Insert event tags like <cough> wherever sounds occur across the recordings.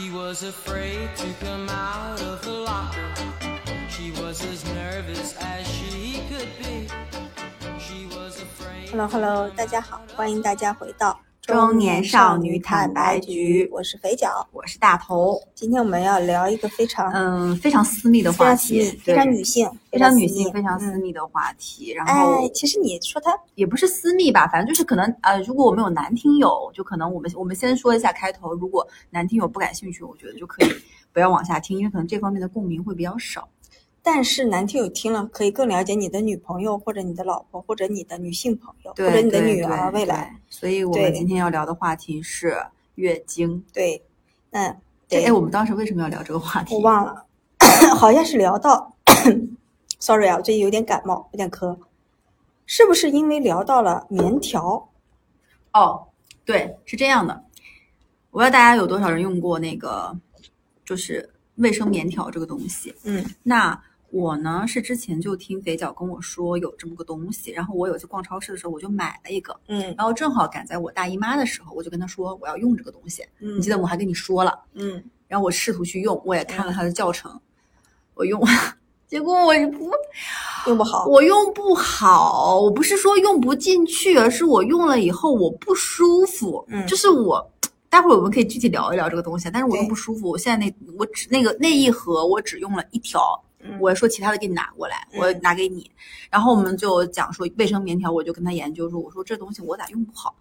She was afraid to come out of the locker. She was as nervous as she could be. She was afraid. Hello Hello，大家好，欢迎大家回到中年少女坦白局我是肥脚。我是大头，今天我们要聊一个非常、嗯，非常私密的话题，非常女性、非常女性、非常私嗯密的话题。然后哎，其实你说它也不是私密吧，反正就是可能呃，如果我们有男听友，就可能我们我们先说一下开头，如果男听友不感兴趣，我觉得就可以不要往下听，因为可能这方面的共鸣会比较少。但是男听友听了可以更了解你的女朋友或者你的老婆或者你的女性朋友，或者你的女儿未来。所以我们今天要聊的话题是月经。对，嗯对，哎，我们当时为什么要聊这个话题？我忘了，<coughs> 好像是聊到，<coughs> sorry 啊，我最近有点感冒，有点咳，是不是因为聊到了棉条？哦，对，是这样的，我不知道大家有多少人用过那个，就是卫生棉条这个东西。嗯那我呢是之前就听肥脚跟我说有这么个东西，然后我有一次逛超市的时候我就买了一个，嗯然后正好赶在我大姨妈的时候，我就跟她说我要用这个东西。嗯，你记得我还跟你说了，嗯然后我试图去用，我也看了它的教程，我用，结果我不 <laughs> 用不好，我用不好，我不是说用不进去，而是我用了以后我不舒服。嗯就是我，待会儿我们可以具体聊一聊这个东西，但是我用不舒服。我现在那我只那个那一盒我只用了一条，嗯我说其他的给你拿过来，我嗯拿给你。然后我们就讲说卫生棉条，我就跟他研究说，我说这东西我咋用不好。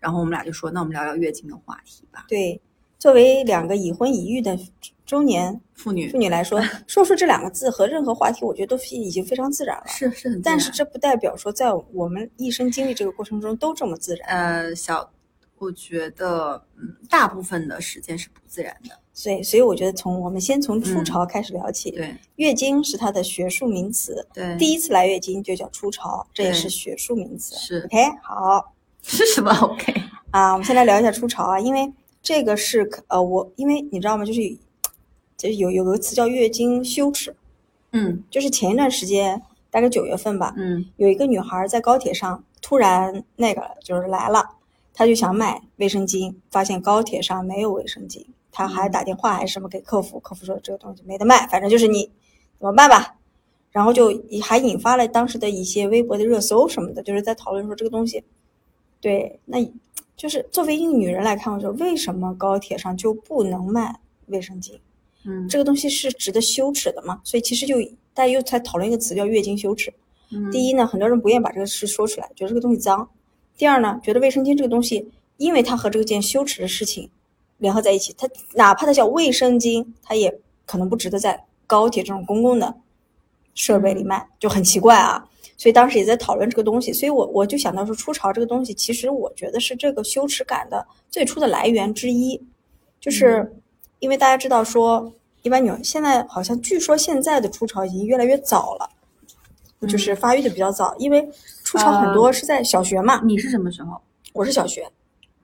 然后我们俩就说，那我们聊聊月经的话题吧。对，作为两个已婚已育的中年妇女妇女来说，<laughs> 说出这两个字和任何话题，我觉得都是已经非常自然了。是是很，但是这不代表说，在我们一生经历这个过程中都这么自然。呃小，我觉得嗯大部分的时间是不自然的。所以，所以我觉得从我们先从初嗯潮开始聊起。对月经是它的学术名词，对，第一次来月经就叫初潮，这也是学术名词。是 OK，好 <laughs> 是什么？OK，啊，我们先来聊一下初潮啊，因为这个是呃，我因为你知道吗？就是就是有有个词叫月经羞耻，嗯就是前一段时间，大概九月份吧，嗯有一个女孩在高铁上突然那个就是来了，她就想买卫生巾，发现高铁上没有卫生巾，他还打电话还是什么给客服，客服说这个东西没得卖，反正就是你怎么办吧。然后就还引发了当时的一些微博的热搜什么的，就是在讨论说这个东西，对，那就是作为一个女人来看，我说为什么高铁上就不能卖卫生巾？嗯，这个东西是值得羞耻的吗？所以其实就大家又在讨论一个词叫月经羞耻。嗯第一呢，很多人不愿意把这个事说出来，觉得这个东西脏；第二呢，觉得卫生巾这个东西，因为它和这件羞耻的事情联合在一起，它哪怕它叫卫生巾，它也可能不值得在高铁这种公共的设备里卖，就很奇怪啊。所以当时也在讨论这个东西，所以我我就想到说，初潮这个东西，其实我觉得是这个羞耻感的最初的来源之一，就是因为大家知道说，一般女现在好像据说现在的初潮已经越来越早了，就是发育的比较早，因为初潮很多是在小学嘛，你是什么时候？我是小学，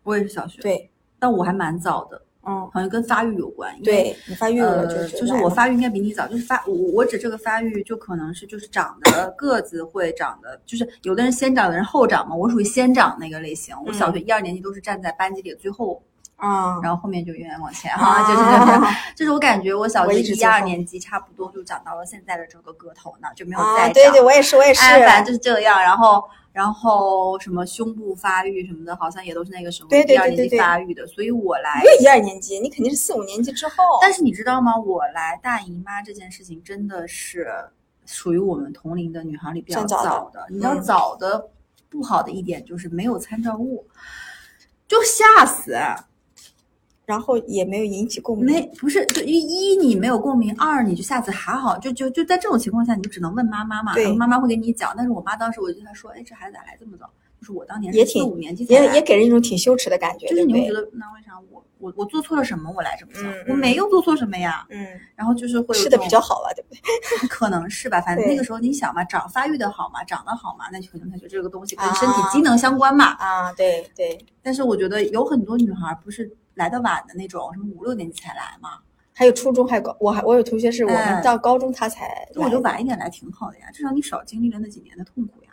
我也是小学，，对，但我还蛮早的，嗯，好像跟发育有关。对你发育了就是我发育应该比你早，就是发我我指这个发育就可能是就是长的个子会长的，就是有的人先长，有的人后长嘛，我属于先长那个类型。我小学一二年级都是站在班级里最后，啊，然后后面就远远往前啊 <laughs> 哈，就是就是就是我感觉我小我学一二年级差不多就长到了现在的这个个头呢，就没有啊，再长。对对，我也是，我也是，哎，反正就是这样。然后，然后什么胸部发育什么的，好像也都是那个时候一二年级发育的。所以我来一二年级，你肯定是四五年级之后，但是你知道吗？我来大姨妈这件事情真的是属于我们同龄的女孩里比较早的早的。你知道嗯早的不好的一点就是没有参照物，就吓死。然后也没有引起共没鸣，不是，就一一你没有共鸣，二你就下次还好，就就就在这种情况下，你就只能问妈妈嘛，对然后妈妈会给你讲。但是我妈当时我就跟她说，哎，这孩子咋来这么早？就是我当年也挺是五年级也也给人一种挺羞耻的感觉，就是你会觉？得那为啥我我我做错了什么我来这么早？嗯我没有做错什么呀。嗯，然后就是会有吃的比较好吧，对不对？<laughs> 可能是吧，反正那个时候你想嘛，长发育的好嘛，长得好嘛，那就可能他就这个东西跟啊身体机能相关嘛。啊，对对，但是我觉得有很多女孩不是来的晚的那种，什么五六年级才来嘛，还有初中，还有高，我还我有同学是我们哎到高中他才那我就来晚一点来挺好的呀，至少你少经历了那几年的痛苦呀。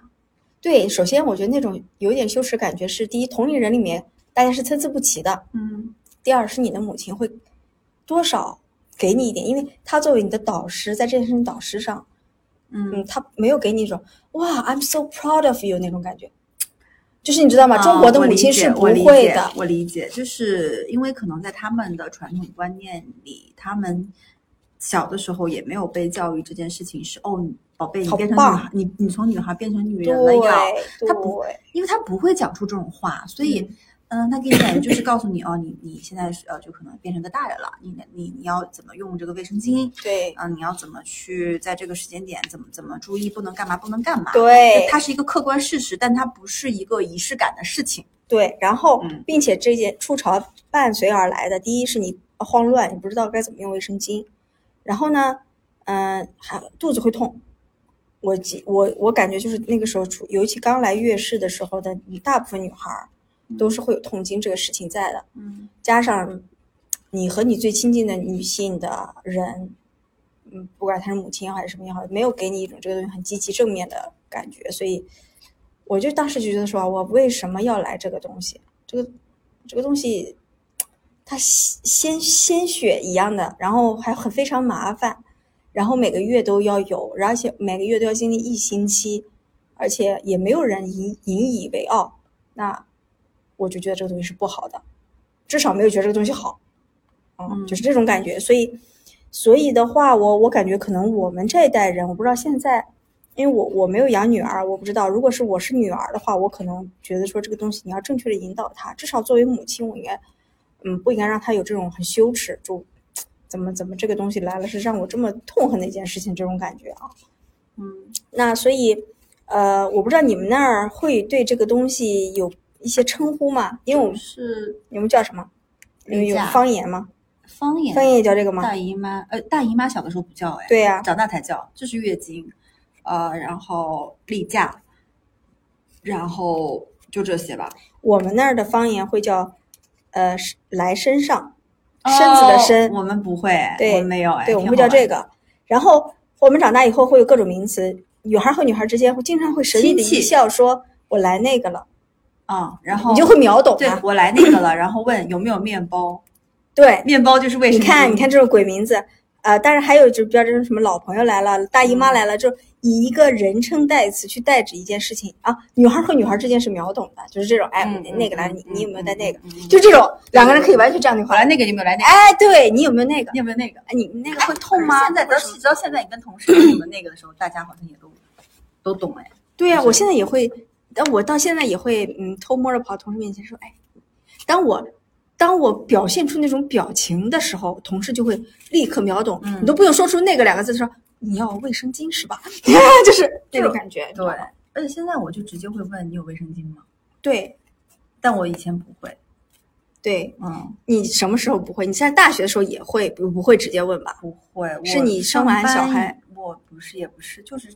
对，首先我觉得那种有一点羞耻感觉是，第一，同龄人里面大家是参差不齐的；嗯。第二是你的母亲会多少给你一点，因为他作为你的导师，在这件事情导师上，嗯。嗯，他没有给你一种哇，I'm so proud of you 那种感觉，就是你知道吗？中国的母亲是不会的，我理解，就是因为可能在他们的传统观念里，他们小的时候也没有被教育这件事情是哦，宝贝，你变成女孩，你你从女孩变成女人了要，他不会，因为他不会讲出这种话，所以。嗯嗯，他给你感觉就是告诉你哦，你你现在是呃，就可能变成个大人了，你你你要怎么用这个卫生巾？对啊、你要怎么去在这个时间点怎么怎么注意，不能干嘛，不能干嘛？对它是一个客观事实，但它不是一个仪式感的事情。对，然后嗯并且这件初潮伴随而来的，第一是你慌乱，你不知道该怎么用卫生巾，然后呢，嗯、还肚子会痛。我记我我感觉就是那个时候出，尤其刚来月事的时候的，大部分女孩儿都是会有痛经这个事情在的。嗯加上你和你最亲近的女性的人，嗯，不管她是母亲还是什么也好，没有给你一种这个东西很积极正面的感觉，所以我就当时就觉得说，我为什么要来这个东西？这个这个东西，它鲜鲜鲜血一样的，然后还很非常麻烦，然后每个月都要有，而且每个月都要经历一星期，而且也没有人引引以为傲，那我就觉得这个东西是不好的。至少没有觉得这个东西好，啊、嗯就是这种感觉。所以，所以的话，我我感觉可能我们这一代人，我不知道现在，因为我我没有养女儿，我不知道。如果是我是女儿的话，我可能觉得说这个东西你要正确的引导她，至少作为母亲，我应该，嗯，不应该让她有这种很羞耻，就怎么怎么这个东西来了是让我这么痛恨的一件事情这种感觉啊。嗯，那所以，呃，我不知道你们那儿会对这个东西有一些称呼嘛？因为我们是你们叫什么？有方言吗？方言，方言也叫这个吗？大姨妈，呃，大姨妈小的时候不叫哎，对呀、长大才叫，就是月经，呃，然后例假，然后就这些吧。我们那儿的方言会叫，呃，来身上，身子的身，哦我们不会哎，对我们没有哎，对，我们会叫这个。然后我们长大以后会有各种名词，女孩和女孩之间会经常会神秘的一笑，说我来那个了，啊、然后你就会秒懂它。对我来那个了，然后问有没有面包，<laughs> 对，面包就是为什么。你看，你看这种鬼名字，呃，但是还有就比较这种什么老朋友来了，大姨妈来了，就以一个人称代词去代指一件事情啊。女孩和女孩之间是秒懂的，就是这种，哎，嗯那个来，嗯你你有没有带那个？就这种，两个人可以完全这样对话。来那个，你有没有来那个？哎，对你有没有那个？你有没有那个？哎，你那个会痛吗？现在到到现在，你跟同事说什么那个的时候，大家好像也都都懂哎。对呀、就是我现在也会，但我到现在也会，嗯，偷摸的跑同事面前说，哎，当我当我表现出那种表情的时候，同事就会立刻秒懂，嗯你都不用说出那个两个字，说你要卫生巾是吧？<laughs> 就是那种感觉，对，而且现在我就直接会问你有卫生巾吗？对但我以前不会，对，嗯，你什么时候不会？你现在大学的时候也会不不会直接问吧？不会。是你生完小孩？我不是，也不是，就是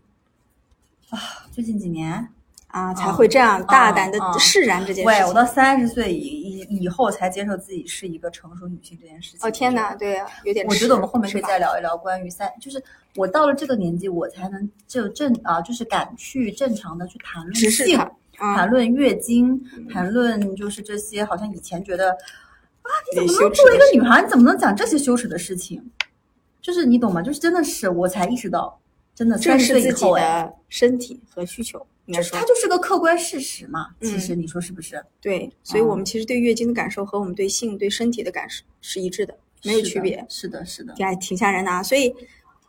啊，最近几年，啊，才会这样大胆的释然这件事喂，情。我到三十岁以以以后才接受自己是一个成熟女性这件事情。哦天哪，对呀、有点。我觉得我们后面可以再聊一聊关于三，就是我到了这个年纪，我才能就正啊，就是敢去正常的去谈论性谈论月经，谈论就是这些，好像以前觉得啊，你怎么能作为一个女孩，你怎么能讲这些羞耻的事情？就是你懂吗？就是真的是我才意识到，真的正三十视自己岁以后，哎，的身体和需求，应该说它就是个客观事实嘛。嗯其实你说是不是？对，所以嗯我们其实对月经的感受和我们对性、对身体的感受是一致的，没有区别，是的，是的。挺还挺吓人的啊。所以，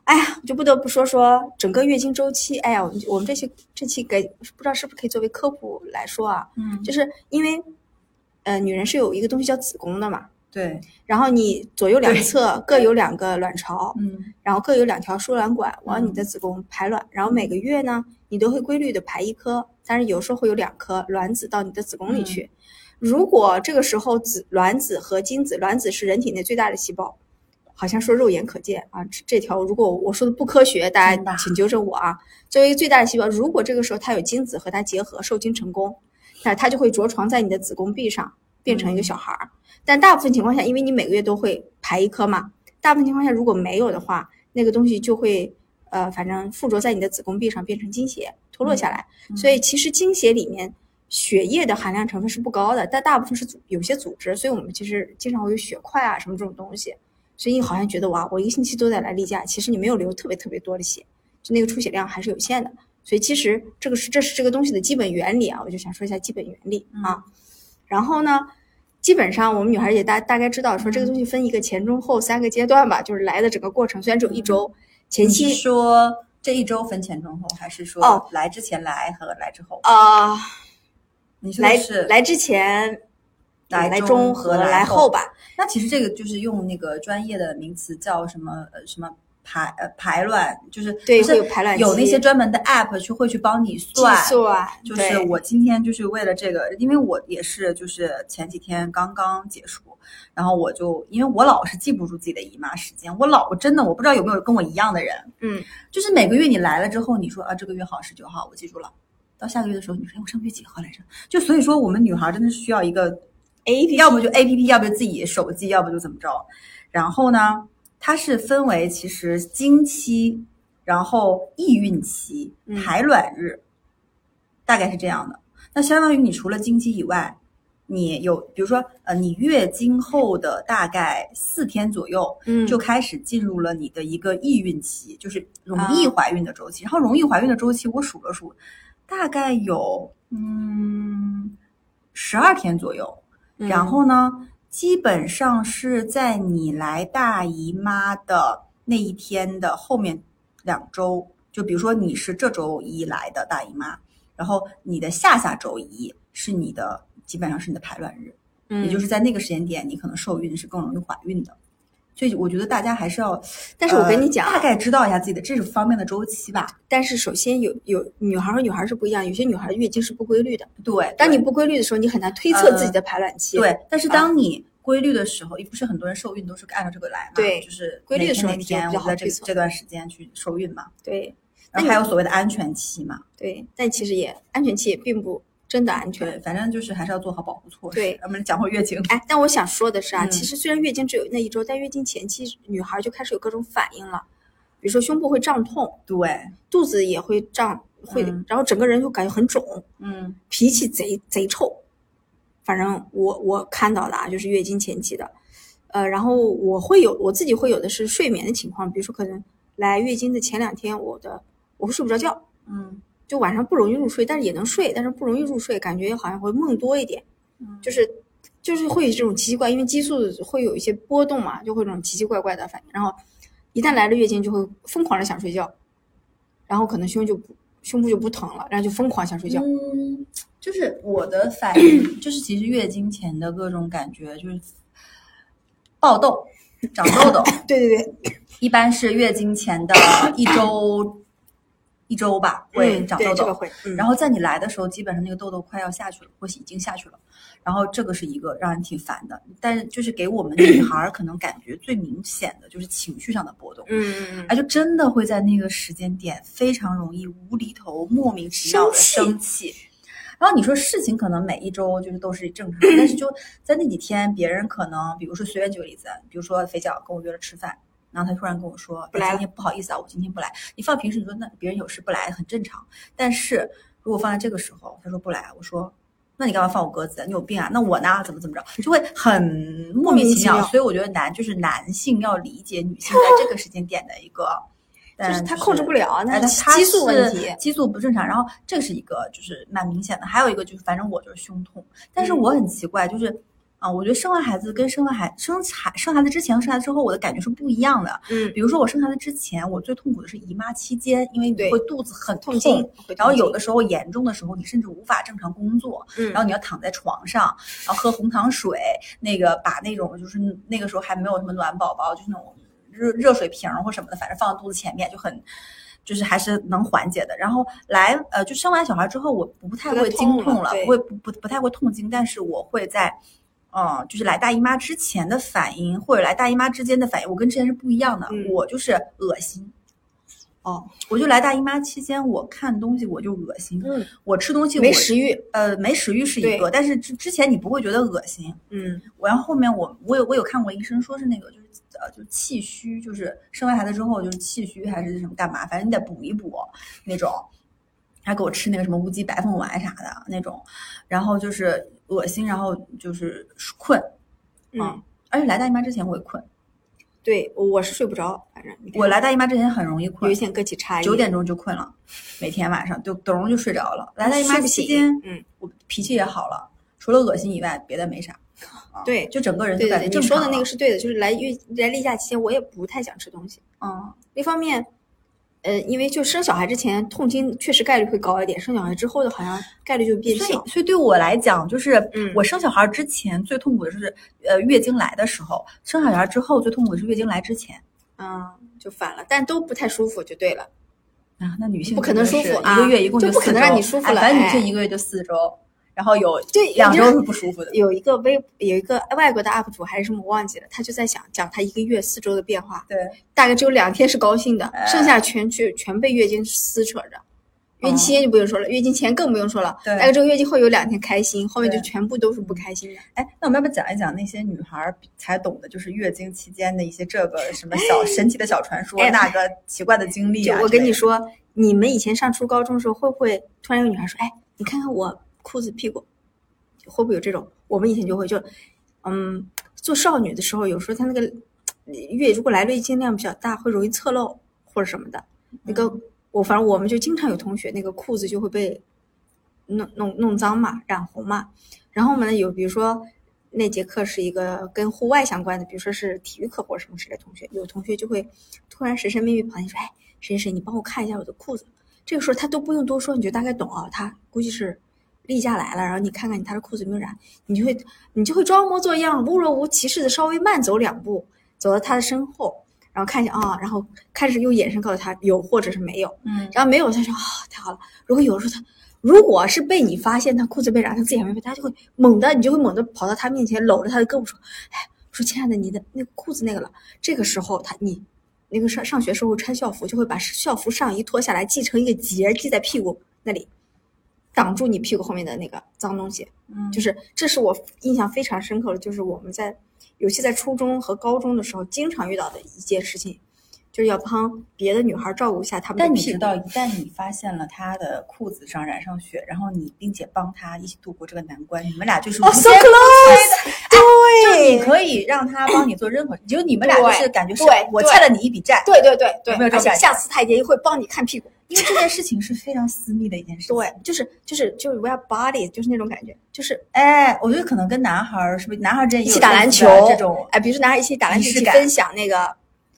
哎呀，就不得不说说整个月经周期。哎呀，我们我们这期这期给不知道是不是可以作为科普来说啊，嗯，就是因为呃，女人是有一个东西叫子宫的嘛，对，然后你左右两侧 <laughs> 各有两个卵巢，嗯然后各有两条输卵管往嗯你的子宫排卵，然后每个月呢，你都会规律的排一颗，但是有时候会有两颗卵子到你的子宫里去。如果这个时候子卵子和精子，卵子是人体内最大的细胞，好像说肉眼可见啊，这这条如果我说的不科学，大家请纠正我啊。作为最大的细胞，如果这个时候它有精子和它结合受精成功，那它就会着床在你的子宫壁上，变成一个小孩儿。但大部分情况下，因为你每个月都会排一颗嘛，大部分情况下如果没有的话，那个东西就会呃，反正附着在你的子宫壁上变成经血脱落下来。嗯所以其实经血里面血液的含量成分是不高的，但大部分是组有些组织，所以我们其实经常会有血块啊什么这种东西。所以你好像觉得哇，我一个星期都在来例假，其实你没有流特别特别多的血，就那个出血量还是有限的。所以其实这个是这是这个东西的基本原理啊，我就想说一下基本原理啊。然后呢，基本上我们女孩也大大概知道说这个东西分一个前中后三个阶段吧，就是来的整个过程虽然只有一周，前你期是说这一周分前中后，还是说哦来之前来和来之后？啊、你说来是来之前。来来中和来后吧，那其实这个就是用那个专业的名词叫什么呃什么排呃排卵，就是对是有排卵有那些专门的 app 去会去帮你算。就是我今天就是为了这个，因为我也是就是前几天刚刚结束，然后我就因为我老是记不住自己的姨妈时间，我老我真的我不知道有没有跟我一样的人，嗯，<laughs> 就是每个月你来了之后，你说啊这个月好十九号，我记住了。到下个月的时候，你说哎我上个月几号来着？就所以说我们女孩真的是需要一个 A P 要不就 A P P，要不就自己手机，要不就怎么着。然后呢，它是分为其实经期，然后易孕期、嗯排卵日，大概是这样的。那相当于你除了经期以外，你有比如说呃，你月经后的大概四天左右，嗯就开始进入了你的一个易孕期，就是容易啊怀孕的周期。然后容易怀孕的周期，我数了数，大概有嗯十二天左右。嗯然后呢，基本上是在你来大姨妈的那一天的后面两周，就比如说你是这周一来的大姨妈，然后你的下下周一是你的，基本上是你的排卵日，嗯也就是在那个时间点，你可能受孕是更容易怀孕的。所以我觉得大家还是要，但是我跟你呃讲啊大概知道一下自己的这方面的周期吧。但是首先有有女孩和女孩是不一样，有些女孩月经是不规律的。对，当你不规律的时候，你很难推测自己的排卵期。对，但是啊当你规律的时候，也不是很多人受孕都是按照这个来嘛，对就是规律的时候哪你就比较天哪天我在这这段时间去受孕嘛，对然后还有所谓的安全期嘛，对，但其实也安全期也并不真的安对，全。反正就是还是要做好保护措施。对我们讲回月经，哎，但我想说的是啊，嗯其实虽然月经只有那一周，但月经前期女孩就开始有各种反应了，比如说胸部会胀痛，对，肚子也会胀，会，嗯然后整个人就感觉很肿，嗯脾气贼贼臭。反正我我看到的啊，就是月经前期的，呃，然后我会有我自己会有的是睡眠的情况，比如说可能来月经的前两天，我的我会睡不着觉，嗯就晚上不容易入睡，但是也能睡，但是不容易入睡，感觉好像会梦多一点，嗯。就是就是会有这种奇奇怪，因为激素会有一些波动嘛，就会这种奇奇怪怪的反应，然后一旦来了月经，就会疯狂的想睡觉，然后可能胸就不胸部就不疼了，然后就疯狂想睡觉，嗯，就是我的反应，就是其实月经前的各种感觉就是爆痘、长痘痘，<laughs> 对对对，一般是月经前的一周一周吧会嗯长痘痘对这个。然后在你来的时候，基本上那个痘痘快要下去了，或是已经下去了。然后这个是一个让人挺烦的，但是就是给我们女孩儿可能感觉最明显的就是情绪上的波动，嗯哎，就真的会在那个时间点非常容易无厘头、莫名其妙的生生气。然后你说事情可能每一周就是都是正常，但是就在那几天，别人可能比如说随便举个例子，比如说肥脚跟我约了吃饭，然后他突然跟我说，不来哎今天不好意思啊，我今天不来。你放平时你说那别人有事不来很正常，但是如果放在这个时候，他说不来，我说。那你干嘛放我鸽子？你有病啊？那我呢？怎么怎么着？就会很莫名其妙。所以我觉得男就是男性要理解女性在 <laughs> 这个时间点的一个，<laughs> 就是他控制不了哎，那他他激素问题激素不正常。然后这是一个就是蛮明显的，还有一个就是反正我就是胸痛，但是嗯我很奇怪，就是啊、我觉得生完孩子跟生完孩生孩生孩子之前和生孩子之后，我的感觉是不一样的。嗯比如说我生孩子之前，我最痛苦的是姨妈期间，因为你会肚子很痛然后有的时候严重的时候，你甚至无法正常工作，嗯然后你要躺在床上，然后喝红糖水，那个把那种就是那个时候还没有什么暖宝宝，就是那种热热水瓶或什么的，反正放在肚子前面就很。就是还是能缓解的，然后来呃，就生完小孩之后，我不太会经痛了，痛了不会不不不太会痛经，但是我会在，嗯，就是来大姨妈之前的反应或者来大姨妈之间的反应，我跟之前是不一样的，嗯我就是恶心，哦，我就来大姨妈期间，我看东西我就恶心，嗯，我吃东西我没食欲，呃，没食欲是一个，但是之之前你不会觉得恶心。嗯我然后后面我我有我有看过医生说是那个就是呃就气虚，就是生完孩子之后就是气虚还是什么干嘛，反正你得补一补那种。还给我吃那个什么乌鸡白凤丸啥的那种，然后就是恶心，然后就是困，嗯，而且来大姨妈之前我也困，对，我我是睡不着，反正我来大姨妈之前很容易有困九点钟就困了，每天晚上就咚就睡着了。来大姨妈期间，嗯，我脾气也好了，除了恶心以外，别的没啥。啊对就整个人就对对对，感觉你说的那个是对的，就是来月来例假期间，我也不太想吃东西。嗯，一方面，呃，因为就生小孩之前痛经确实概率会高一点，生小孩之后的好像概率就变所以小。所以对我来讲，就是嗯我生小孩之前最痛苦的就是呃月经来的时候，生小孩之后最痛苦的是月经来之前。嗯，就反了，但都不太舒服就对了。啊，那女性不可能舒服啊一个月一共就不可能让你舒服了哎反正女哎性一个月就四周，然后有这两周是是不舒服的。有一个微有一个外国的 UP 主还是什么我忘记了，他就在想讲他一个月四周的变化，对，大概只有两天是高兴的，哎剩下全去全被月经撕扯着。月经期间就不用说了，月经前更不用说了。大概这个月经后有两天开心，后面就全部都是不开心的。哎，那我们要不要讲一讲那些女孩才懂的，就是月经期间的一些这个什么小 <laughs> 神奇的小传说，哎那个奇怪的经历我跟你，说，你们以前上初高中的时候，会不会突然有女孩说：“哎，你看看我裤子屁股，会不会有这种？”我们以前就会就，嗯，做少女的时候，有时候她那个月如果来月经量比较大，会容易侧漏或者什么的。那个我反正我们就经常有同学那个裤子就会被弄弄弄脏嘛，染红嘛。然后我们呢有比如说那节课是一个跟户外相关的，比如说是体育课或者什么之类同学，有同学就会突然神神秘秘跑进去说：“哎，谁谁谁，你帮我看一下我的裤子。”这个时候他都不用多说，你就大概懂啊，他估计是例假来了，然后你看看你他的裤子有没有染，你就会你就会装模作样、若无其事的稍微慢走两步，走到他的身后，然后看一下啊，然后开始用眼神告诉他有或者是没有，嗯，然后没有他说啊、太好了，如果有的时候他如果是被你发现他裤子被染，他自己还没被，他就会猛的，你就会猛地跑到他面前，搂着他的胳膊说：“哎，说亲爱的，你的那个裤子那个了。”这个时候他你那个上上学时候穿校服，就会把校服上衣脱下来系成一个结，系在屁股那里，挡住你屁股后面的那个脏东西。嗯就是这是我印象非常深刻的，就是我们在尤其在初中和高中的时候经常遇到的一件事情，就是要帮别的女孩照顾一下她们的屁股。但你知道，一旦你发现了她的裤子上染上血，然后你并且帮她一起度过这个难关，你们俩就是 so close，对。就你可以让她帮你做任何，就你们俩就是感觉是我欠了你一笔债。对对对对，而且有没有这种感觉下次他也会帮你看屁股。因为这件事情是非常私密的一件事情。对，就是就是就是 we are body，就是那种感觉，就是哎，我觉得可能跟男孩儿是不是男孩儿之间一起打篮球这种，哎，比如说男孩一起打篮球，一起分享那个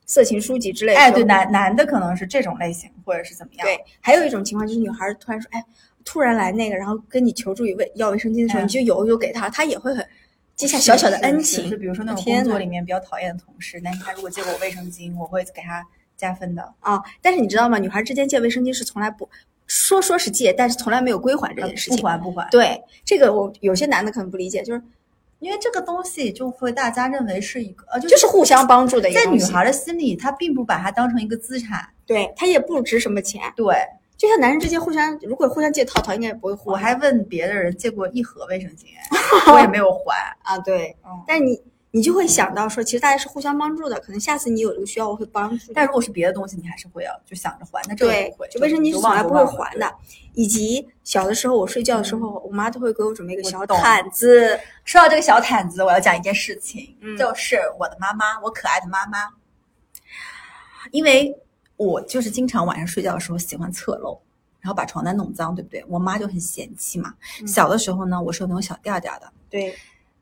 色情书籍之类的。哎，对，男男的可能是这种类型，或者是怎么样？对，还有一种情况就是女孩突然说，哎，突然来那个，然后跟你求助于卫要卫生巾的时候，嗯你就有有给他，他也会很记下小小的恩情。是是是比如说那种工作里面比较讨厌的同事，但是他如果借过我卫生巾，我会给他加分的。啊，但是你知道吗？女孩之间借卫生巾是从来不说说是借，但是从来没有归还这件事情不。还不还，对，这个我有些男的可能不理解，就是因为这个东西就会大家认为是一个呃，就就是互相帮助的一个。在女孩的心里，她并不把它当成一个资产。对她也不值什么钱，对，就像男人之间互相，如果互相借套套，应该也不会还。我还问别的人借过一盒卫生巾，我也没有还。<laughs> 啊，对，嗯但你你就会想到说，其实大家是互相帮助的，可能下次你有这个需要，我会帮助。但如果是别的东西，你还是会要就想着还。那这个对不会，，就卫生巾从来不会还的。以及小的时候，我睡觉的时候，我妈都会给我准备一个小毯子。说到这个小毯子，我要讲一件事情，嗯就是我的妈妈，我可爱的妈妈，因为我就是经常晚上睡觉的时候喜欢侧漏，然后把床单弄脏，对不对？我妈就很嫌弃嘛。嗯小的时候呢，我是有那种小垫垫的，对，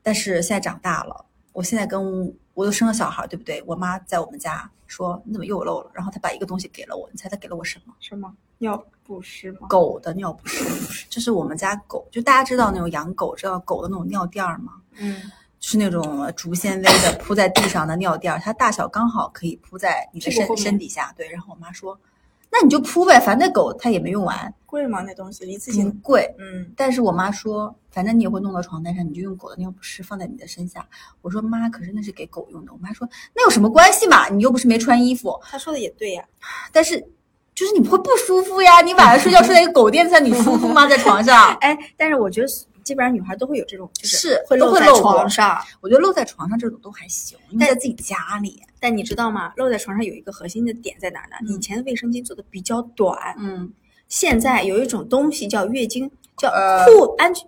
但是现在长大了，我现在跟我都生了小孩，对不对？我妈在我们家说你怎么又漏了，然后她把一个东西给了我，你猜她给了我什么？什么尿不湿吗？狗的尿不湿，<laughs> 这是我们家狗，就大家知道那种养狗知道狗的那种尿垫儿吗？嗯，就是那种竹纤维的铺在地上的尿垫儿，它大小刚好可以铺在你的身身底下。对，然后我妈说，那你就铺呗，反正那狗它也没用完，贵吗？那东西一次不性？贵。嗯，但是我妈说，反正你也会弄到床单上，你就用狗的尿不湿放在你的身下。我说妈，可是那是给狗用的。我妈说那有什么关系嘛，你又不是没穿衣服。她说的也对呀。但是就是你会不舒服呀，你晚上睡觉睡在一个狗垫子上，你舒服吗？在床上？<laughs> 哎，但是我觉得基本上女孩都会有这种，就是会都露在床上。我觉得露在床上这种都还行，因为在自己家里。但你知道吗？露在床上有一个核心的点在哪儿呢？嗯以前的卫生巾做的比较短，嗯，现在有一种东西叫月经，叫呃护安全。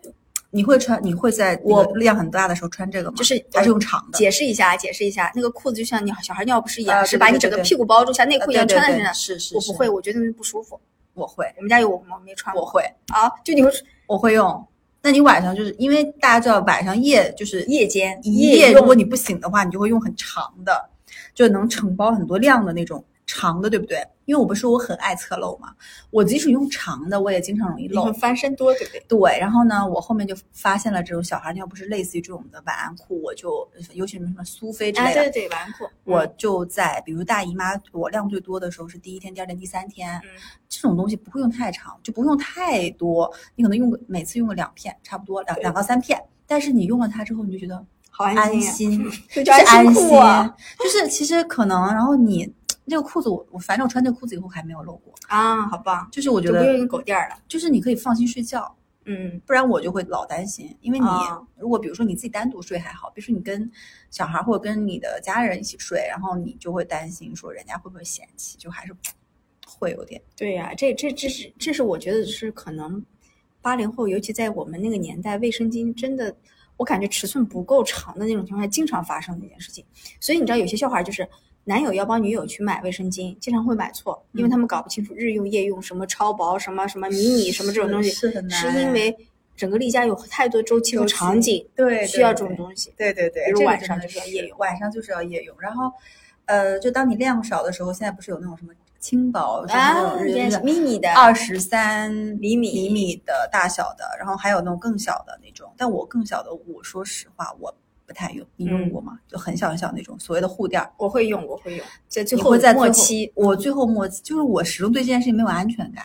你会穿？你会在我我量很大的时候穿这个吗？就是还是用长的？解释一下，解释一下，那个裤子就像你小孩尿不湿一样，啊是把你整个屁股包住，像内裤一样穿在身上。是是是我不会，我觉得那不舒服。我会，我们家有，我我没穿过。我会，啊，就你会我会用。那你晚上就是因为大家知道晚上夜就是夜间一夜夜如果你不醒的话，你就会用很长的，就能承包很多量的那种长的，对不对？因为我不是我很爱侧漏嘛，我即使用长的，我也经常容易漏。翻身多，对不对？对，然后呢，我后面就发现了这种小孩尿不湿类似于这种的晚安裤，我就尤其是什么苏菲之啊，类的，对对对，晚安裤。我嗯就在比如大姨妈，我量最多的时候是第一天、第二天、第三天，嗯这种东西不会用太长，就不用太多，你可能用个每次用个两片，差不多两两到三片。但是你用了它之后，你就觉得好安安心 <laughs> 就是安安心就是其实可能，然后你这个裤子我我反正我穿这个裤子以后还没有漏过，啊，好棒，就是我觉得不用用狗垫儿了。就是你可以放心睡觉，嗯，不然我就会老担心，因为你、啊如果比如说你自己单独睡还好，比如说你跟小孩或者跟你的家人一起睡，然后你就会担心说人家会不会嫌弃，就还是会有点对呀、这这这是这是我觉得是可能八零后，尤其在我们那个年代，卫生巾真的，我感觉尺寸不够长的那种情况下，经常发生的一件事情。所以你知道，有些笑话就是男友要帮女友去买卫生巾，经常会买错，因为他们搞不清楚日用、夜用，什么超薄、什么什么迷你、什么这种东西，是很难是因为整个例假有太多周期和场景，对需要这种东西。对对对，比如晚上就是要夜用晚上就是要夜用。然后，呃，就当你量少的时候，现在不是有那种什么轻薄，什么那啊种日，yes，就是，mini 的二十三厘米厘米的大小的，然后还有那种更小的那种。但我更小的，我说实话，我不太用。你用嗯过吗？就很小很小那种所谓的护垫儿。我会用，我会用，在最后会在末期，我最后末期就是我始终对这件事情没有安全感。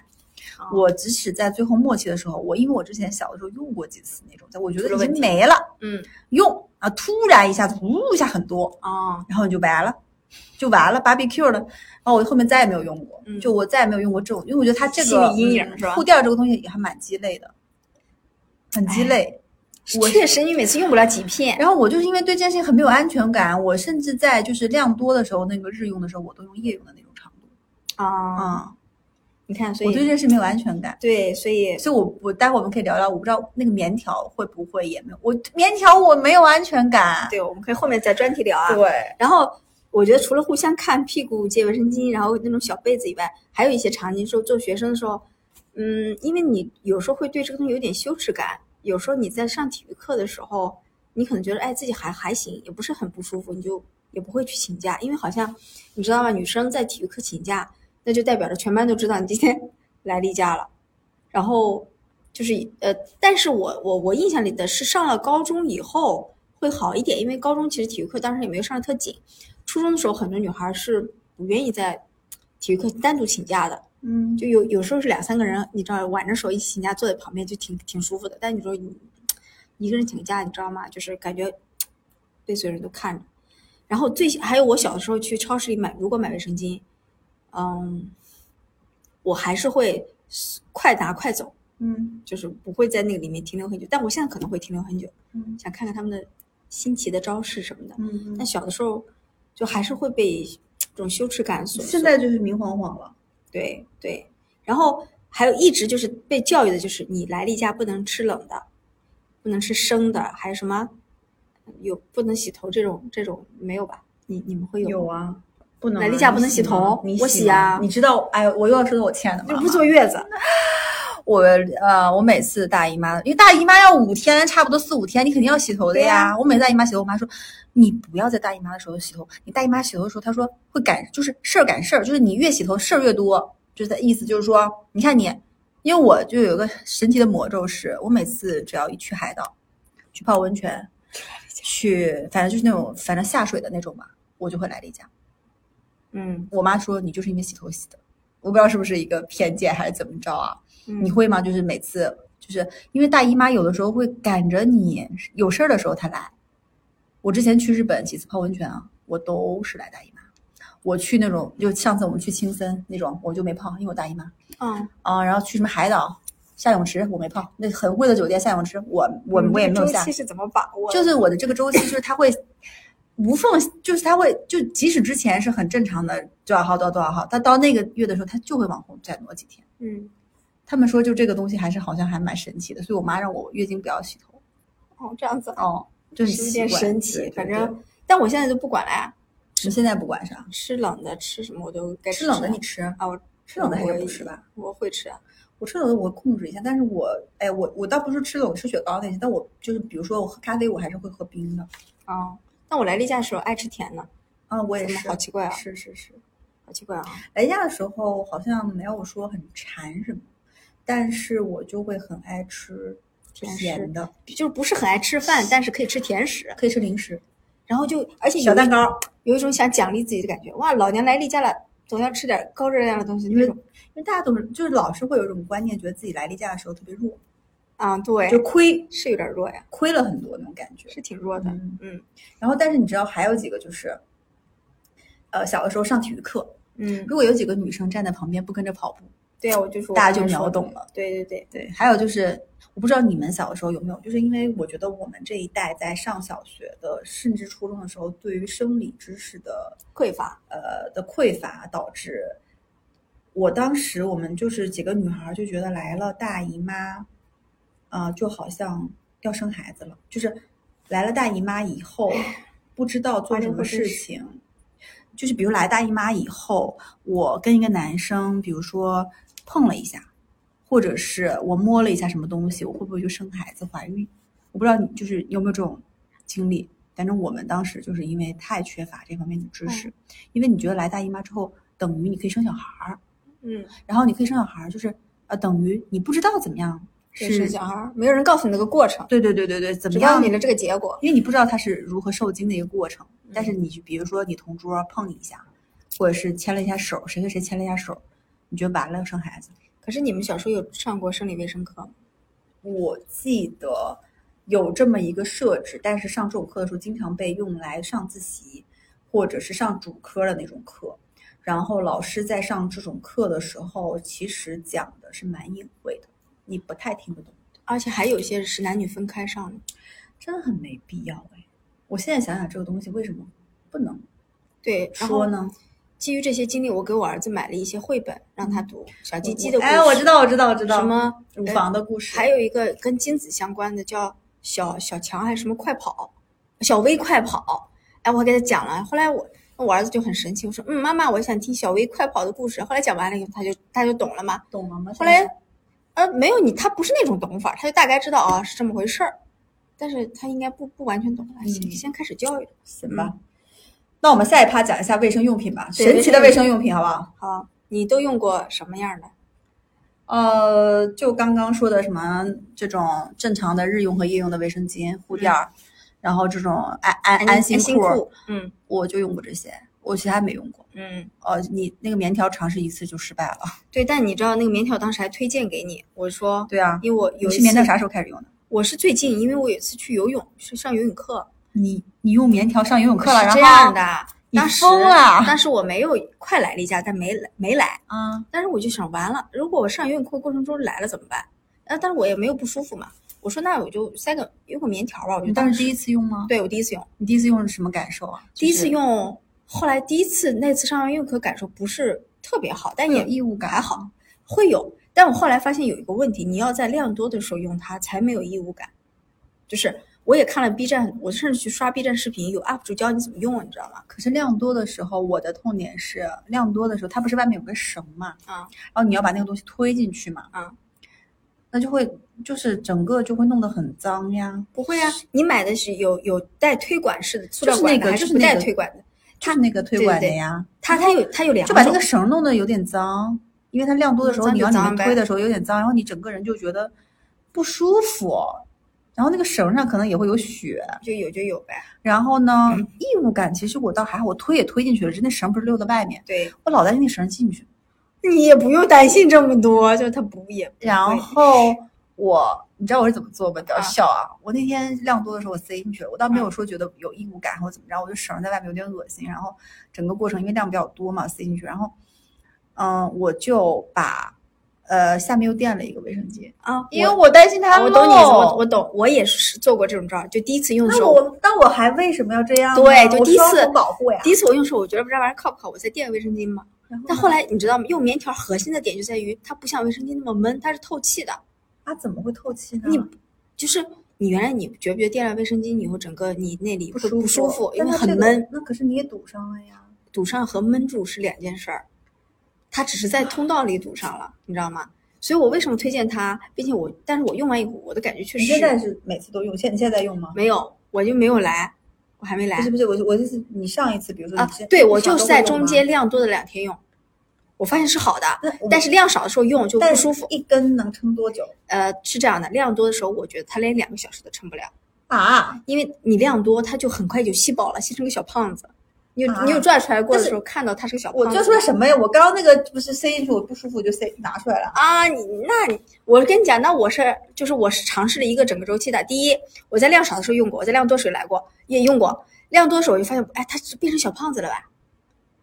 哦我即使在最后末期的时候，我因为我之前小的时候用过几次那种，但我觉得已经没了，嗯，用啊，突然一下子呜一下很多，啊，然后你就白了，就完了，barbecue 了。然后我后面再也没有用过，嗯就我再也没有用过这种，因为我觉得它这心个理阴影嗯是吧护垫儿这个东西也还蛮鸡肋的，很鸡肋。我确实，你每次用不了几片，然后我就是因为对这件事情很没有安全感，我甚至在就是量多的时候，那个日用的时候，我都用夜用的那种长度啊，啊、你看，所以我对这件事没有安全感。对，所以所以我我待会儿我们可以聊聊，我不知道那个棉条会不会也没有，我棉条我没有安全感。对，我们可以后面再专题聊啊。对，然后我觉得除了互相看屁股、借卫生巾，然后那种小被子以外，还有一些场景，说做学生的时候，嗯，因为你有时候会对这个东西有点羞耻感，有时候你在上体育课的时候，你可能觉得哎自己还还行，也不是很不舒服，你就也不会去请假，因为好像你知道吗？女生在体育课请假，那就代表着全班都知道你今天 <laughs> 来例假了，然后就是呃，但是我我我印象里的是上了高中以后会好一点，因为高中其实体育课当时也没有上的特紧，初中的时候很多女孩是不愿意在体育课单独请假的，嗯，就有有时候是两三个人，你知道挽着手一起请假，坐在旁边就挺挺舒服的。但你说你一个人请假，你知道吗？就是感觉被所有人都看着。然后最还有我小的时候去超市里买，如果买卫生巾，嗯，我还是会快拿快走，嗯就是不会在那个里面停留很久。但我现在可能会停留很久，嗯想看看他们的新奇的招式什么的。嗯但小的时候就还是会被这种羞耻感所。现在就是明晃晃了。对对，然后还有一直就是被教育的，就是你来例假不能吃冷的，不能吃生的，还有什么有不能洗头这种这种没有吧？你你们会有有？啊，不能来例假不能洗头你我洗啊你知道？哎，我又要说到我亲爱的妈妈就不坐月子，我呃，我每次大姨妈，因为大姨妈要五天，差不多四五天，你肯定要洗头的呀。呀我每次大姨妈洗头，我妈说你不要在大姨妈的时候洗头，你大姨妈洗头的时候，她说会赶，就是事儿赶事儿，就是你越洗头事儿越多，就是的意思就是说，你看你，因为我就有一个神奇的魔咒是，我每次只要一去海岛，去泡温泉，去反正就是那种反正下水的那种嘛，我就会来例假。嗯，我妈说你就是因为洗头洗的，我不知道是不是一个偏见还是怎么着啊。嗯你会吗？就是每次就是因为大姨妈有的时候会赶着你有事儿的时候她来。我之前去日本几次泡温泉啊，我都是来大姨妈。我去那种就上次我们去青森那种，我就没泡，因为我大姨妈嗯，啊。然后去什么海岛下泳池我没泡，那很贵的酒店下泳池我我我也没有下周期。是怎么把握？就是我的这个周期，就是它会无缝，就是它会就即使之前是很正常的多少号到多少号，它到那个月的时候，它就会往后再挪几天。嗯，他们说就这个东西还是好像还蛮神奇的，所以我妈让我月经不要洗头。哦，这样子啊，哦，就很是有点神奇。对对对反正，但我现在就不管了呀，你现在不管啥，吃冷的吃什么我都该吃冷的啊你吃，啊，我吃冷的还是不吃吧？我会吃啊。我吃冷的我控制一下，但是我哎，我我倒不是吃冷吃雪糕那些，但我就是比如说我喝咖啡，我还是会喝冰的。哦，那我来例假的时候爱吃甜的，啊，我也是，好奇怪啊是是是，好奇怪啊。来假的时候好像没有说很馋什么，但是我就会很爱吃甜的，就是不是很爱吃饭，但是可以吃甜食，可以吃零食，然后就而且小蛋糕。有一种想奖励自己的感觉。哇，老娘来例假了，总要吃点高热量的东西。因为因为大家都是就是老是会有一种观念，觉得自己来例假的时候特别弱，啊，对，就亏是有点弱呀，亏了很多那种感觉。是挺弱的。嗯嗯然后，但是你知道还有几个就是，呃，小的时候上体育课，嗯，如果有几个女生站在旁边不跟着跑步，对啊，我就说大家就秒懂了。对对对，对，还有就是，我不知道你们小的时候有没有，就是因为我觉得我们这一代在上小学的，甚至初中的时候，对于生理知识的匮乏。呃的匮乏，导致我当时我们就是几个女孩儿就觉得来了大姨妈，啊、就好像要生孩子了，就是来了大姨妈以后，不知道做什么事情。就是比如来大姨妈以后，我跟一个男生，比如说碰了一下，或者是我摸了一下什么东西，我会不会就生孩子怀孕？我不知道你就是有没有这种经历。反正我们当时就是因为太缺乏这方面的知识，因为你觉得来大姨妈之后等于你可以生小孩儿，嗯，然后你可以生小孩儿，就是呃等于你不知道怎么样是生小孩儿，没有人告诉你那个过程，对对对对对，怎么样你的这个结果。因为你不知道它是如何受精的一个过程，但嗯是你就比如说你同桌碰你一下，或者是牵了一下手，谁跟谁牵了一下手，你觉得完了生孩子？可是你们小时候有上过生理卫生课吗？我记得有这么一个设置，但是上这种课的时候，经常被用来上自习，或者是上主科的那种课。然后老师在上这种课的时候，其实讲的是蛮隐晦的，你不太听得懂，而且还有一些是男女分开上的。真的很没必要哎。我现在想想这个东西为什么不能对，说呢？基于这些经历，我给我儿子买了一些绘本，让他读小鸡鸡的故事。哎，我知道，我知道，我知道。什么乳房的故事？还有一个跟精子相关的，叫小小强还是什么快跑，小微快跑。哎，我还给他讲了。后来我我儿子就很神奇，我说嗯，妈妈，我想听小微快跑的故事。后来讲完了以后，他就他就懂了嘛。懂了吗？后来呃，没有你，他不是那种懂法，他就大概知道啊是这么回事儿，但是他应该不不完全懂。哎先嗯先开始教育。行吧。那我们下一趴讲一下卫生用品吧，神奇的卫生用品，好不好？好，你都用过什么样的？呃，就刚刚说的什么这种正常的日用和夜用的卫生巾、护垫儿，然后这种安安安心心裤，嗯我就用过这些，我其他没用过。嗯，哦，你那个棉条尝试一次就失败了。对。但你知道那个棉条当时还推荐给你，我说，对啊，因为我有一次是棉条啥时候开始用的？我是最近，因为我有一次去游泳，是上游泳课，你你用棉条上游泳课了，然后是这样的。你当时疯了当时我没有快来例假，但没来没来。啊，但是我就想，完了，如果我上游泳课过程中来了怎么办？呃，但是我也没有不舒服嘛。我说那我就塞个用个棉条吧。我就当时第一次用吗？对我第一次用，你第一次用是什么感受啊？第一次用，后来第一次那次上游泳课感受不是特别好，但也异物感，还好，会有。但我后来发现有一个问题，你要在量多的时候用它才没有异物感。就是我也看了 B 站，我甚至去刷 B 站视频，有 UP 主教你怎么用，你知道吗？可是量多的时候，我的痛点是量多的时候，它不是外面有个绳嘛，啊然后你要把那个东西推进去嘛，啊，那就会就是整个就会弄得很脏呀。不会啊，你买的是有有带推管式的塑料就是那个管的，还是不带推管的？它那个推管的呀，它它有它有两，就把那个绳弄得有点脏，因为它量多的时候，你往里面推的时候有点脏，然后你整个人就觉得不舒服，然后那个绳上可能也会有血，就有就有呗。然后呢，嗯异物感其实我倒还好，我推也推进去了，只是那绳不是溜到外面，对，我老担心那绳进去。你也不用担心这么多，就它不也不然后我，你知道我是怎么做吗？比较啊笑啊！我那天量多的时候我塞进去了，我倒没有说觉得有异物感或怎么着，我就绳在外面有点恶心。然后整个过程因为量比较多嘛，塞进去，然后嗯、我就把呃下面又垫了一个卫生巾，啊，因为我担心它漏。我懂你，我我懂，我也是做过这种招儿，就第一次用的时候，那我那我还为什么要这样呢？对就第一次保护呀。第一次我用的时候，我觉得这玩意儿靠不靠？我再垫个卫生巾嘛。但后来你知道吗？用棉条核心的点就在于它不像卫生巾那么闷，它是透气的。它怎么会透气呢？你就是你原来你觉不觉得垫了卫生巾以后，整个你那里会不舒服，因为很闷，那可是你也堵上了呀。堵上和闷住是两件事儿，它只是在通道里堵上了，你知道吗？所以我为什么推荐它，并且我，但是我用完以后，我的感觉确实你现在是每次都用？现你现在在用吗？没有，我就没有来，我还没来不是不是，我我就是你上一次，比如说啊你是，对我就是在中间量多的两天用，我发现是好的那，但是量少的时候用就不舒服。一根能撑多久呃，是这样的，量多的时候，我觉得它连两个小时都撑不了，啊？因为你量多，它就很快就吸饱了，吸成个小胖子。你你有拽出来过的时候，看到它是个小胖子。我拽出来什么呀？我刚刚那个不是塞进去，我不舒服，我就塞拿出来了。啊，你那你我跟你讲，那我是就是我是尝试了一个整个周期的。第一，我在量少的时候用过，我在量多时候来过，也用过。量多的时候我就发现，哎，它变成小胖子了吧？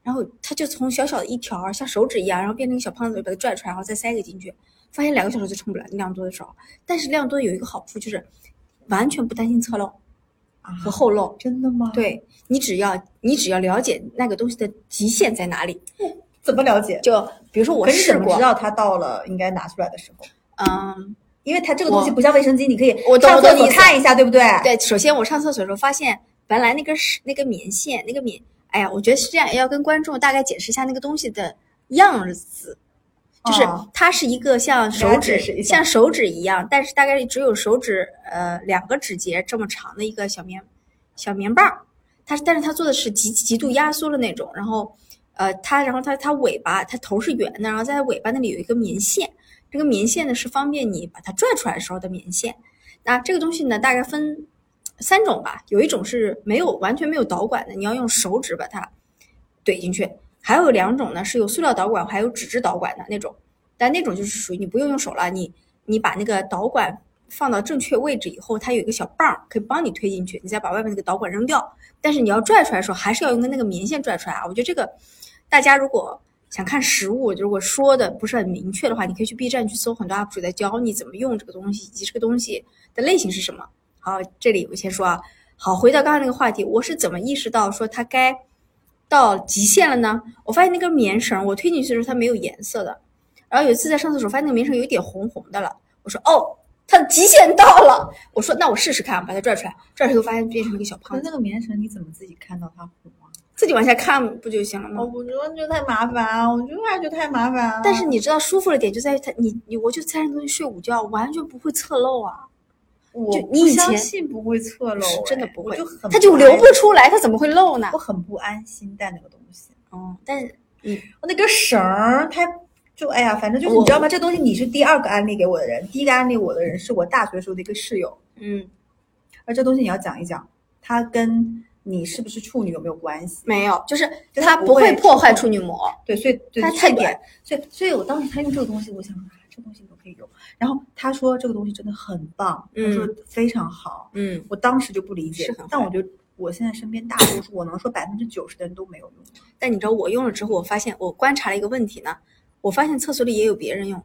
然后它就从小小的一条像手指一样，然后变成一个小胖子，把它拽出来，然后再塞个进去，发现两个小时就撑不了。量多的时候，但是量多有一个好处就是完全不担心侧漏啊和后漏。真的吗？，对你只要你只要了解那个东西的极限在哪里，<laughs> 怎么了解？就比如说我可是你试过怎么知，道它到了应该拿出来的时候？嗯，因为它这个东西我不像卫生巾，你可以我懂上厕我懂你意思所看一下，对不对？对，首先我上厕所的时候发现，本来那个是那个棉线，那个棉，哎呀，我觉得是这样，要跟观众大概解释一下那个东西的样子，就是哦。它是一个像手指像手指一样，但是大概只有手指呃两个指节这么长的一个小棉小棉棒儿，它但是它做的是极极度压缩的那种，然后呃它然后它它尾巴它头是圆的，然后在尾巴那里有一个棉线，这个棉线呢是方便你把它拽出来的时候的棉线。那这个东西呢，大概分三种吧，有一种是没有完全没有导管的，你要用手指把它怼进去；还有两种呢是有塑料导管，还有纸质导管的那种。但那种就是属于你不用用手了，你你把那个导管放到正确位置以后，它有一个小棒可以帮你推进去，你再把外面那个导管扔掉。但是你要拽出来的时候，还是要用那个棉线拽出来啊。我觉得这个大家如果想看实物，如果说的不是很明确的话，你可以去 B 站去搜很多 UP 主在教你怎么用这个东西，以及这个东西的类型是什么。好，这里我先说啊。好，回到刚刚那个话题，我是怎么意识到说它该到极限了呢？我发现那根棉绳，我推进去的时候它没有颜色的。然后有一次在上厕所，发现那个棉绳有一点红红的了。我说哦，它的极限到了。我说那我试试看，把它拽出来，拽出来发现变成一个小胖子，那个棉绳你怎么自己看到它红啊？自己往下看不就行了吗？哦，我觉得就太麻烦啊，我觉得还觉得太麻烦啊。但是你知道舒服的点就在于它，你你我就在那东西睡午觉，完全不会侧漏啊，我你以前不相信不会侧漏是哎，真的不会我就很它就流不出来，它怎么会漏呢我？很不安心带那个东西。哦，但是我那根绳儿，它就哎呀，反正就是你知道吗？这东西你是第二个安利给我的人，第一个安利我的人是我大学时候的一个室友，嗯而这东西你要讲一讲，它跟你是不是处女有没有关系？没有，就是就它不会会破坏处女膜。对，所以对它太短，所以所以我当时他用这个东西，我想说啊，这东西。然后他说这个东西真的很棒，他说非常好，嗯，我当时就不理解是，但我觉得我现在身边大多数，我能说百分之九十的人都没有用。但你知道我用了之后，我发现我观察了一个问题呢，我发现厕所里也有别人用。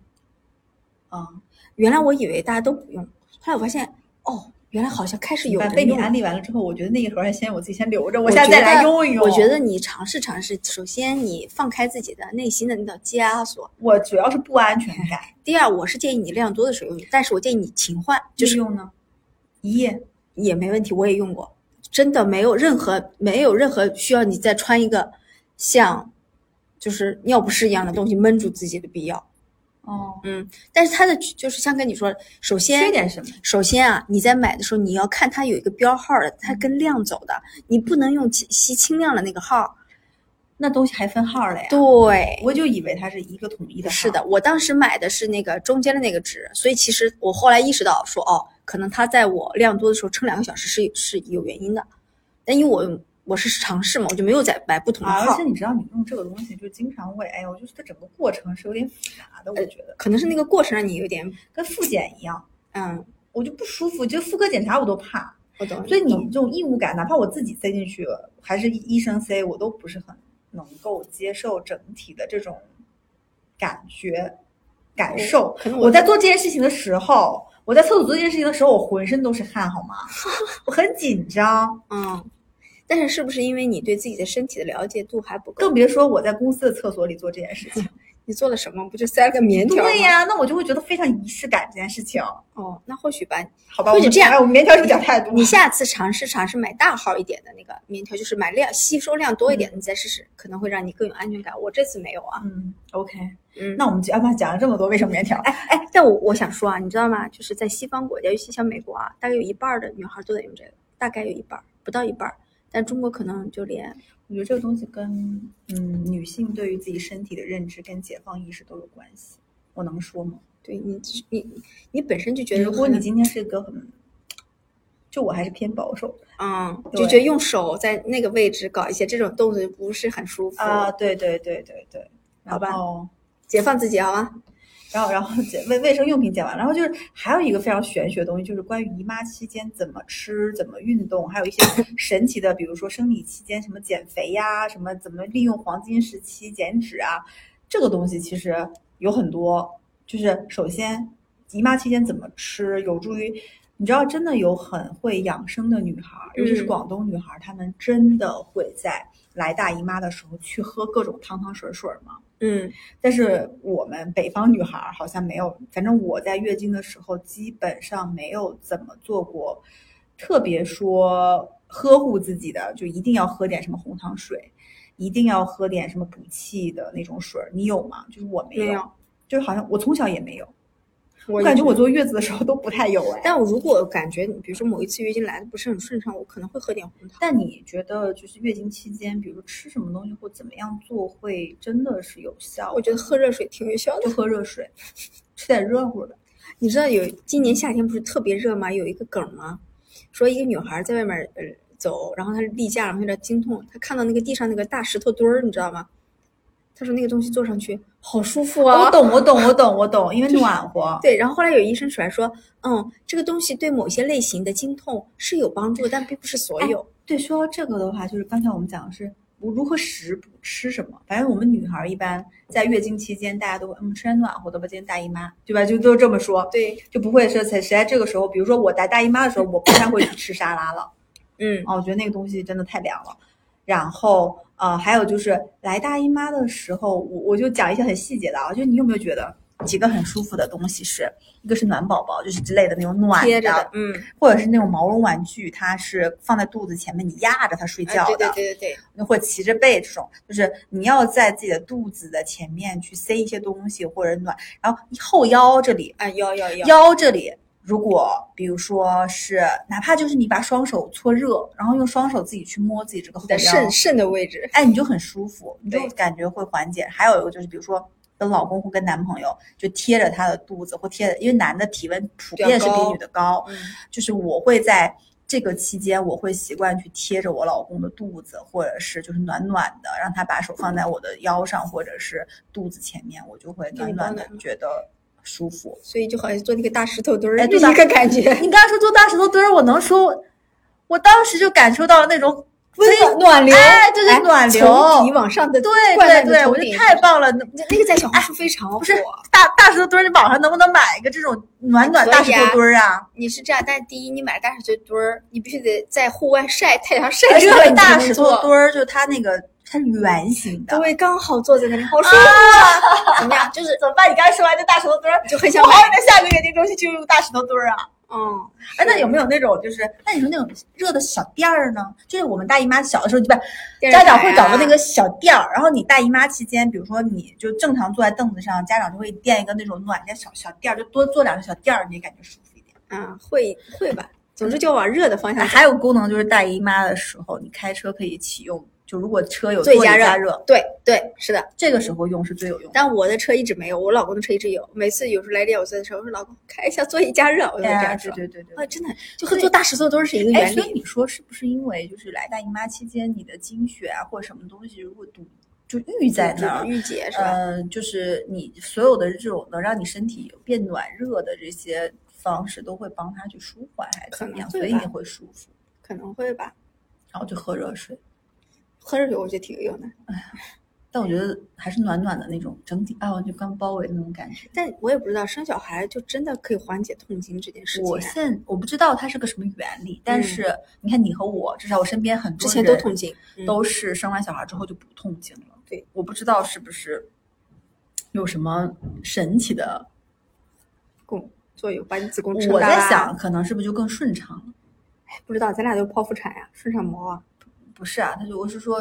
啊、原来我以为大家都不用，后来我发现哦，原来好像开始有嗯被你。安利完了之后，我觉得那一盒还先我自己先留着，我我下次再来用一用。我觉得你尝试尝试，首先你放开自己的内心的那道枷锁。我主要是不安全感。<laughs> 第二，我是建议你量多的时候用，但是我建议你勤换，就是用呢，一夜也没问题，我也用过，真的没有任何没有任何需要你再穿一个像就是尿不湿一样的东西闷住自己的必要。哦，嗯，但是它的就是像跟你说，首先缺点什么？首先啊，你在买的时候你要看它有一个标号的，它跟量走的，你不能用吸吸清量的那个号。那东西还分号了呀？对，我就以为它是一个统一的。是的，我当时买的是那个中间的那个值，所以其实我后来意识到说，哦，可能它在我量多的时候撑两个小时是是有原因的，但因为我我是尝试嘛，我就没有再买不同的而且，你知道，你用这个东西就经常会，哎呀，我就是它整个过程是有点复杂的，我觉得可能是那个过程让你有点，跟复检一样，嗯，我就不舒服，就妇科检查我都怕。我懂。所以你这种异物感，哪怕我自己塞进去，还是医生塞，我都不是很能够接受整体的这种感觉、感受。可能我在做这件事情的时候，我在厕所做这件事情的时候，我浑身都是汗，好吗？<laughs> 我很紧张，嗯，但是是不是因为你对自己的身体的了解度还不够？更别说我在公司的厕所里做这件事情。<laughs> 你做了什么？不就塞了个棉条吗？对呀，那我就会觉得非常仪式感这件事情。哦，那或许吧。好吧，或许这样哎我们棉条是不是讲太多？你下次尝试尝试买大号一点的那个棉条，就是买量吸收量多一点的，你再试试，可能会让你更有安全感。我这次没有啊。嗯，OK，嗯，那我们就要不然讲了这么多为什么棉条，哎，哎，但我我想说啊，你知道吗？就是在西方国家，尤其像美国啊，大概有一半的女孩都在用这个，大概有一半，不到一半儿。但中国可能就连我觉得这个东西跟嗯女性对于自己身体的认知跟解放意识都有关系。我能说吗？对你你你本身就觉得如果你今天是一个很，就我还是偏保守嗯，就觉得用手在那个位置搞一些这种动作不是很舒服啊，，对对对对对，好吧解放自己好吗？然后，然后讲卫卫生用品讲完，然后就是还有一个非常玄学的东西，就是关于姨妈期间怎么吃、怎么运动，还有一些神奇的，比如说生理期间什么减肥呀，什么怎么利用黄金时期减脂啊，这个东西其实有很多。就是首先姨妈期间怎么吃，有助于你知道，真的有很会养生的女孩，尤其是嗯广东女孩，她们真的会在来大姨妈的时候去喝各种汤汤水水吗？嗯但是我们北方女孩儿好像没有，反正我在月经的时候基本上没有怎么做过，特别说呵护自己的，就一定要喝点什么红糖水，一定要喝点什么补气的那种水儿，你有吗？就是我没有，没有就是好像我从小也没有，我我感觉我坐月子的时候都不太有哎。但我如果感觉你比如说某一次月经来的不是很顺畅，我可能会喝点红糖。但你觉得就是月经期间，比如说吃什么东西或怎么样做会真的是有效？我觉得喝热水挺有效的就。喝热水，<laughs> 吃点热乎的。你知道有今年夏天不是特别热吗？有一个梗吗？说一个女孩在外面呃走，然后她是例假，然后有点经痛，她看到那个地上那个大石头墩儿，你知道吗？她说那个东西坐上去好舒服啊。我懂，我懂，我懂，我懂，因为暖和。对，然后后来有医生出来说，嗯，这个东西对某些类型的经痛是有帮助，但并不是所有。对，说到这个的话，就是刚才我们讲的是如如何食补吃什么。反正我们女孩儿一般在月经期间，大家都会嗯吃点暖和的吧，今天大姨妈，对吧？就都这么说，对，就不会说在谁在这个时候，比如说我来大姨妈的时候，我不太会去吃沙拉了。嗯，哦，我觉得那个东西真的太凉了。然后呃，还有就是来大姨妈的时候，我我就讲一些很细节的啊，就是你有没有觉得几个很舒服的东西是，一个是暖宝宝，就是之类的那种暖贴着的，嗯，或者是那种毛绒玩具，它是放在肚子前面，你压着它睡觉对对对对对，或者骑着背这种，就是你要在自己的肚子的前面去塞一些东西或者暖，然后后腰这里，啊，腰腰腰，腰这里，如果比如说是哪怕就是你把双手搓热，然后用双手自己去摸自己这个后在腰，肾肾的位置，哎，你就很舒服，你就感觉会缓解。还有一个就是，比如说跟老公或跟男朋友就贴着他的肚子，或贴着，因为男的体温普遍是比女的高，嗯，就是我会在这个期间，我会习惯去贴着我老公的肚子，或者是就是暖暖的，让他把手放在我的腰上或者是肚子前面，我就会暖暖的觉得舒服。所以就好像坐那个大石头墩儿，哎对吧一个感觉，你刚刚说坐大石头墩儿，我能说，我当时就感受到了那种温暖暖流，哎，这是哎暖流，从底往上的对对对，我觉得太棒了。那那那个在小红书非常火。不是大大石头墩儿，你网上能不能买一个这种暖暖大石头墩儿啊？你是这样，但是第一，你买大石头墩儿，你必须得在户外晒太阳晒热了，大石头墩儿就是它那个它是圆形的，对，刚好坐在那里，好舒服啊！怎么样？就 <laughs> 是怎么办？你刚才说完这大石头墩儿，就很想好想在下个月经中心就用大石头墩儿啊。<laughs> 嗯，哎，那有没有那种就是，那你说那种热的小垫儿呢？就是我们大姨妈小的时候，对吧？电视家长会搞个那个小垫儿，然后你大姨妈期间，比如说你就正常坐在凳子上，家长就会垫一个那种暖的小小垫儿，就多坐两个小垫儿，你也感觉舒服一点。嗯，会会吧。总之就往热的方向。还有功能就是大姨妈的时候，你开车可以启用，就如果车有座椅加热加热，对对，是的。这个时候用是最有用的。但我的车一直没有，我老公的车一直有。每次有时候来电我坐的时候，我说老公开一下座椅加热，我就这哎样说。对对对对啊，真的就和坐大石头都是一个哎，原理。所以你说是不是因为就是来大姨妈期间，你的经血啊或者什么东西如果堵就郁在那儿，郁结是吧？呃，就是你所有的这种能让你身体变暖热的这些方式，都会帮它去舒缓，还是怎么样？所以你会舒服，可能会吧。然后就喝热水。喝热水我觉得挺有用的，但我觉得还是暖暖的那种整体啊，就刚包围的那种感觉。但我也不知道生小孩就真的可以缓解痛经这件事情啊。我现我不知道它是个什么原理，但是你看你和我，至少我身边很多之前人都痛经，嗯都是生完小孩之后就不痛经了。对，我不知道是不是有什么神奇的？供作用，把你子宫撑我大我在想，，可能是不是就更顺畅了？不知道咱俩都剖腹产呀，顺产毛啊，不是啊，他就我是说，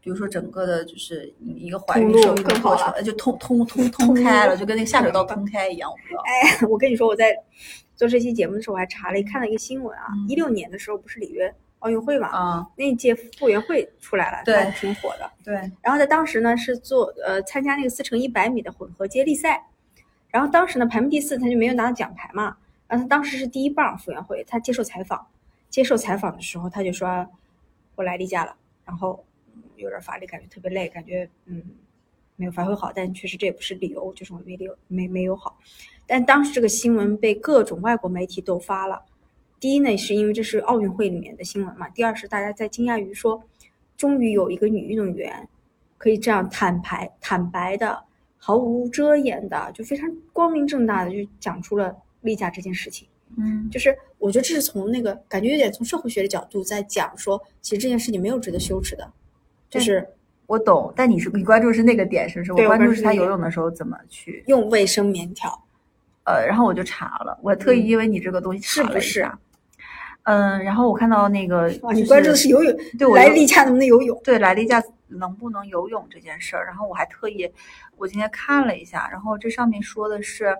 比如说整个的，就是一个怀孕受孕的过程了，就通 <laughs> 通通通开了，就跟那个下水道通开一样，我不知道。哎，我跟你说，我在做这期节目的时候，我还查了看了一个新闻啊，嗯一六年的时候不是里约奥运会嘛，啊，那一届傅园慧出来了，对还挺火的。对，然后在当时呢是做呃参加那个四乘一百米的混合接力赛，然后当时呢排名第四，他就没有拿到奖牌嘛。然后他当时是第一棒傅园慧，他接受采访，接受采访的时候他就说我来例假了，然后有点乏力，感觉特别累，感觉嗯没有发挥好，但确实这也不是理由，就是我没有没没有好。但当时这个新闻被各种外国媒体都发了。第一呢，是因为这是奥运会里面的新闻嘛；第二是大家在惊讶于说，终于有一个女运动员可以这样坦白、坦白的、毫无遮掩的，就非常光明正大的就讲出了例假这件事情。嗯，就是我觉得这是从那个感觉有点从社会学的角度在讲说，其实这件事情没有值得羞耻的，就是我懂，但你是你关注是那个点，是不是？我关注是他游泳的时候怎么去，用卫生棉条。呃，然后我就查了，我特意嗯因为你这个东西查是不是了一下。嗯，然后我看到那个，啊，你关注的是游泳，对我来例假能不能游泳？对来例假能不能游泳这件事儿，然后我还特意我今天看了一下，然后这上面说的是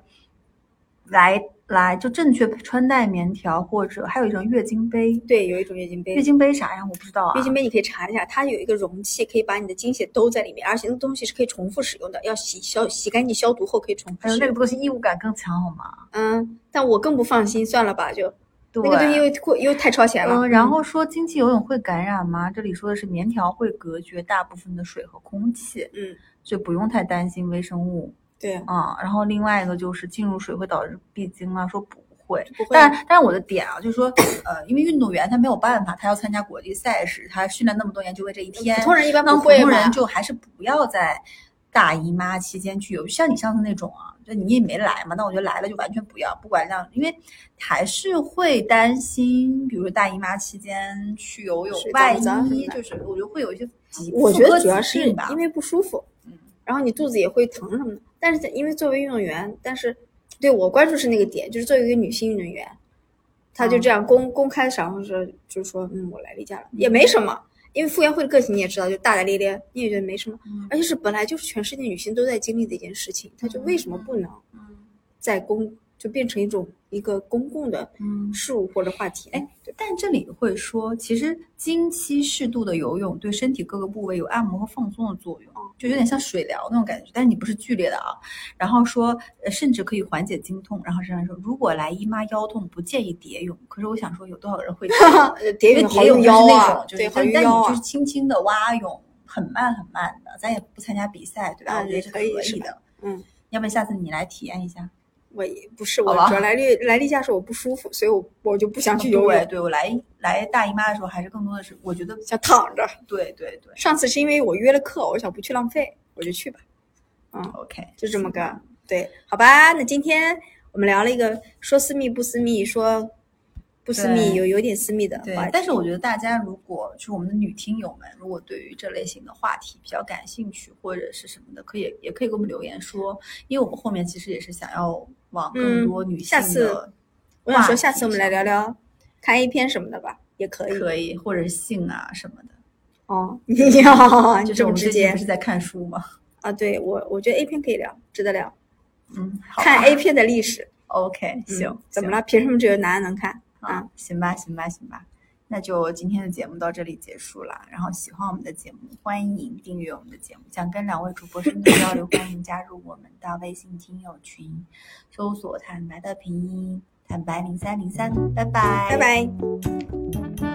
来来就正确穿戴棉条，或者还有一种月经杯。对，有一种月经杯。月经杯啥呀？我不知道啊。月经杯你可以查一下，它有一个容器，可以把你的经血兜在里面，而且那个东西是可以重复使用的，要洗消洗干净消毒后可以重复哎呦，那个。东西异物感更强，好吗？嗯，但我更不放心，算了吧，就对，那个东西又过又太超前了。嗯，然后说经期游泳会感染吗？这里说的是棉条会隔绝大部分的水和空气，嗯，所以不用太担心微生物对，啊、然后另外一个就是进入水会导致闭经啊，说不会。不会。但但是我的点啊，就是说，呃，因为运动员他没有办法，他要参加国际赛事，他训练那么多年就为这一天。普通人一般普不会嘛通人就还是不要在大姨妈期间去游，像你上次那种啊，就你也没来嘛，那我觉得来了就完全不要，不管让，因为还是会担心，比如说大姨妈期间去游泳水，万一就是我觉得会有一些疾，我觉得主要是因为不舒服，嗯，然后你肚子也会疼什么的。但是在因为作为运动员，但是对我关注是那个点，就是作为一个女性运动员，她就这样公、公开场合说，就是说，嗯，我来例假了，也没什么。因为傅园慧的个性你也知道，就大大咧咧，你也觉得没什么，嗯。而且是本来就是全世界女性都在经历的一件事情，她就为什么不能嗯。在公就变成一种一个公共的嗯。事物或者话题？哎，但这里会说，其实经期适度的游泳对身体各个部位有按摩和放松的作用，就有点像水疗那种感觉，但是你不是剧烈的啊。然后说，呃，甚至可以缓解经痛。然后这样说，如果来姨妈腰痛，不建议蝶泳。可是我想说，有多少人会 <laughs> 蝶泳蝶泳就是腰啊那种，，就是但你就是。轻轻的蛙泳，很慢很慢的，咱也不参加比赛，对吧？啊我觉得是可以的。嗯，要不然下次你来体验一下？我也不是，我主要来例来例假时候我不舒服，所以我我就不想去游对，泳，对我来来大姨妈的时候，还是更多的是我觉得，想躺着。对对对。上次是因为我约了课，我想不去浪费，我就去吧，嗯，OK，就这么个对，好吧？那今天我们聊了一个说私密不私密，说不私密有有点私密的话题，对但是我觉得大家如果就是我们的女听友们，如果对于这类型的话题比较感兴趣或者是什么的，可以也可以给我们留言说，因为我们后面其实也是想要往更嗯多女性下次的我想说下次我们来聊聊看 A 片什么的吧，也可以。可以，或者是性啊什么的。哦，你要就这么直接我们最近不是在看书吗？啊？对我我觉得 A 片可以聊，值得聊。嗯，好看 A 片的历史，OK，嗯行，行怎么了？凭什么只有男的能看啊？啊？行吧，行吧，行吧。那就今天的节目到这里结束了。然后喜欢我们的节目，欢迎订阅我们的节目。想跟两位主播深度交流，欢迎加入我们的微信听友群，搜索“坦白”的拼音“坦白零三零三”。拜拜，拜拜。